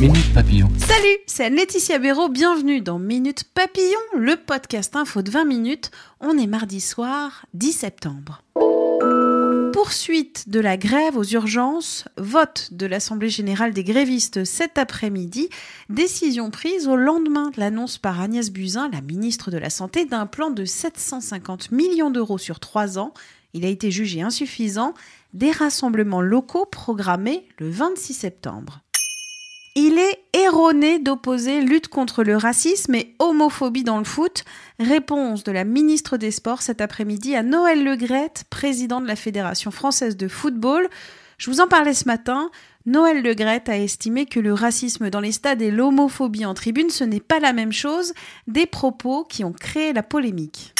Minute Papillon. Salut, c'est Laetitia Béraud, bienvenue dans Minute Papillon, le podcast info de 20 minutes. On est mardi soir, 10 septembre. Poursuite de la grève aux urgences, vote de l'Assemblée générale des grévistes cet après-midi, décision prise au lendemain de l'annonce par Agnès Buzyn, la ministre de la Santé, d'un plan de 750 millions d'euros sur trois ans. Il a été jugé insuffisant, des rassemblements locaux programmés le 26 septembre. Il est erroné d'opposer lutte contre le racisme et homophobie dans le foot. Réponse de la ministre des Sports cet après-midi à Noël Legrette, président de la Fédération française de football. Je vous en parlais ce matin. Noël Legrette a estimé que le racisme dans les stades et l'homophobie en tribune, ce n'est pas la même chose, des propos qui ont créé la polémique.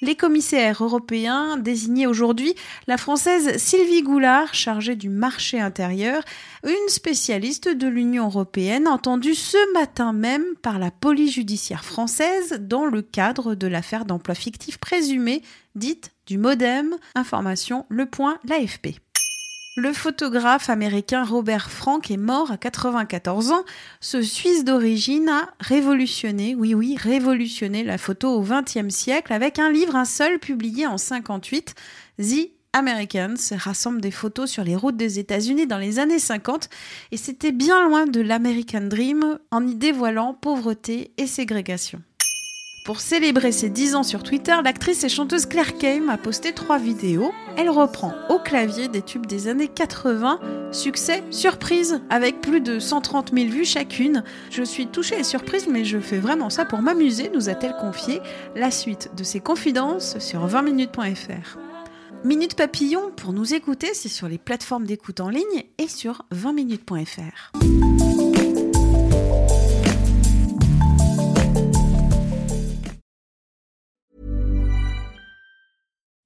Les commissaires européens désignaient aujourd'hui la française Sylvie Goulard, chargée du marché intérieur, une spécialiste de l'Union européenne entendue ce matin même par la police judiciaire française dans le cadre de l'affaire d'emploi fictif présumé, dite du Modem, information Le Point, l'AFP. Le photographe américain Robert Frank est mort à 94 ans. Ce Suisse d'origine a révolutionné, oui oui, révolutionné la photo au XXe siècle avec un livre, un seul, publié en 58, The Americans rassemble des photos sur les routes des États-Unis dans les années 50 et c'était bien loin de l'American Dream en y dévoilant pauvreté et ségrégation. Pour célébrer ses 10 ans sur Twitter, l'actrice et chanteuse Claire Kame a posté trois vidéos. Elle reprend au clavier des tubes des années 80. Succès, surprise, avec plus de 130 000 vues chacune. Je suis touchée et surprise, mais je fais vraiment ça pour m'amuser, nous a-t-elle confié. La suite de ses confidences sur 20minutes.fr. Minute Papillon, pour nous écouter, c'est sur les plateformes d'écoute en ligne et sur 20minutes.fr.